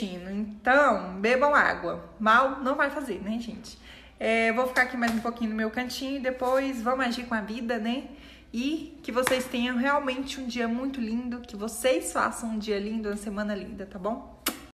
intestino. Então, bebam água. Mal não vai fazer, né, gente? É, vou ficar aqui mais um pouquinho no meu cantinho e depois vamos agir com a vida, né? E que vocês tenham realmente um dia muito lindo, que vocês façam um dia lindo, uma semana linda, tá bom?